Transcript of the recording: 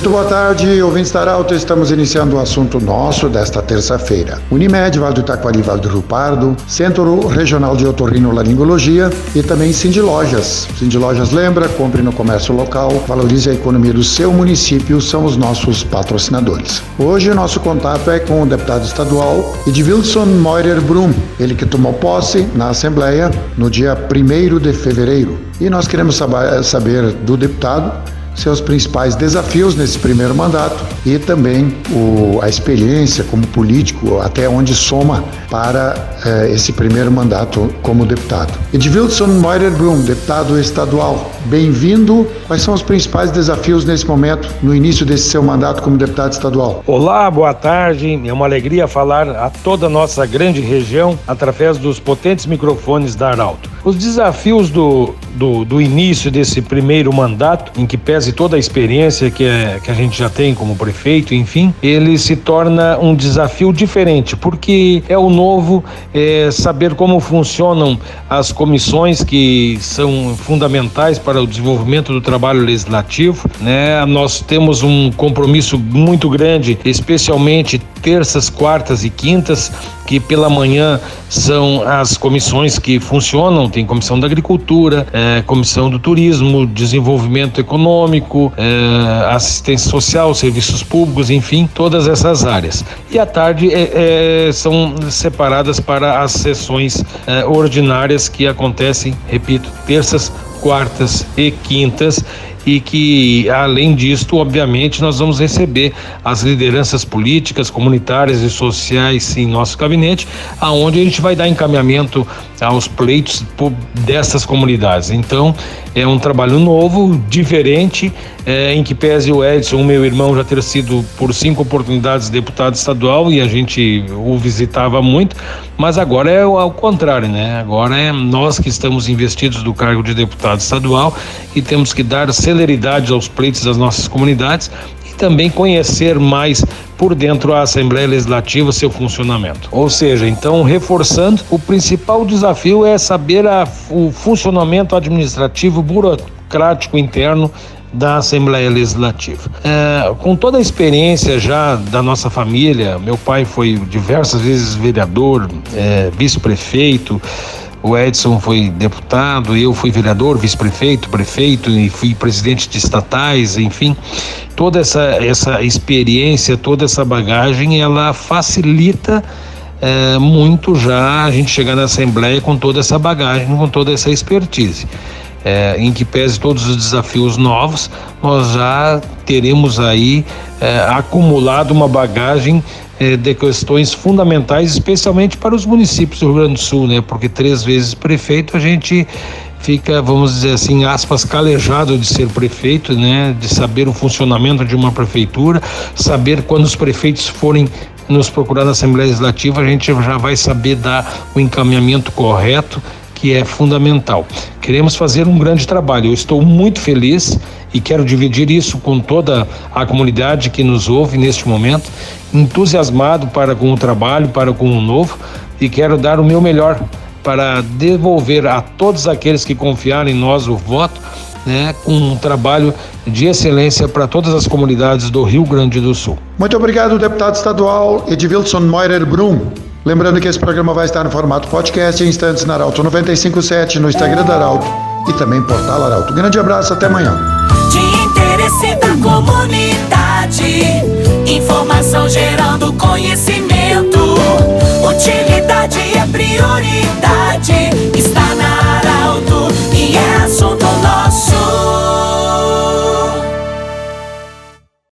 Muito boa tarde, ouvintes da Arauto. Estamos iniciando o assunto nosso desta terça-feira. Unimed, Vale do Itaquari, Vale do Rio Pardo, Centro Regional de Otorrinolaringologia e também Cindy Lojas. Cindy Lojas lembra, compre no comércio local, valorize a economia do seu município, são os nossos patrocinadores. Hoje o nosso contato é com o deputado estadual Edvilson Moirer Brum, ele que tomou posse na Assembleia no dia 1 de fevereiro. E nós queremos saber do deputado seus principais desafios nesse primeiro mandato e também o, a experiência como político, até onde soma para eh, esse primeiro mandato como deputado. Edvilson Moirer Brum, deputado estadual, bem-vindo. Quais são os principais desafios nesse momento, no início desse seu mandato como deputado estadual? Olá, boa tarde. É uma alegria falar a toda a nossa grande região através dos potentes microfones da Arauto. Os desafios do, do, do, início desse primeiro mandato, em que pese toda a experiência que, é, que a gente já tem como prefeito, enfim, ele se torna um desafio diferente, porque é o novo, é saber como funcionam as comissões que são fundamentais para o desenvolvimento do trabalho legislativo, né? Nós temos um compromisso muito grande, especialmente terças, quartas e quintas, que pela manhã são as comissões que funcionam, tem comissão da agricultura, é, comissão do turismo, desenvolvimento econômico, é, assistência social, serviços públicos, enfim, todas essas áreas. E à tarde é, é são separadas para as sessões é, ordinárias que acontecem, repito, terças, quartas e quintas e que, além disto, obviamente, nós vamos receber as lideranças políticas, comunitárias e sociais em nosso gabinete, aonde a gente vai dar encaminhamento aos pleitos dessas comunidades. Então, é um trabalho novo, diferente, é, em que pese o Edson, meu irmão, já ter sido por cinco oportunidades deputado estadual e a gente o visitava muito, mas agora é ao contrário, né? Agora é nós que estamos investidos do cargo de deputado estadual e temos que dar celeridade aos pleitos das nossas comunidades também conhecer mais por dentro a Assembleia Legislativa, seu funcionamento. Ou seja, então, reforçando, o principal desafio é saber a, o funcionamento administrativo burocrático interno da Assembleia Legislativa. É, com toda a experiência já da nossa família, meu pai foi diversas vezes vereador, é, vice-prefeito, o Edson foi deputado, eu fui vereador, vice-prefeito, prefeito e fui presidente de estatais, enfim. Toda essa, essa experiência, toda essa bagagem, ela facilita é, muito já a gente chegar na Assembleia com toda essa bagagem, com toda essa expertise. É, em que pese todos os desafios novos, nós já teremos aí é, acumulado uma bagagem de questões fundamentais, especialmente para os municípios do Rio Grande do Sul, né? Porque três vezes prefeito a gente fica, vamos dizer assim, aspas, calejado de ser prefeito, né? De saber o funcionamento de uma prefeitura, saber quando os prefeitos forem nos procurar na Assembleia Legislativa, a gente já vai saber dar o encaminhamento correto que é fundamental. Queremos fazer um grande trabalho. Eu estou muito feliz e quero dividir isso com toda a comunidade que nos ouve neste momento, entusiasmado para com o trabalho, para com o novo e quero dar o meu melhor para devolver a todos aqueles que confiaram em nós o voto, né, com um trabalho de excelência para todas as comunidades do Rio Grande do Sul. Muito obrigado, deputado estadual Edvilson Moirer Brum. Lembrando que esse programa vai estar no formato podcast em instantes na Arauto 957, no Instagram da Arauto e também portal Arauto. Grande abraço, até amanhã. De interesse da comunidade, informação gerando conhecimento, utilidade é prioridade.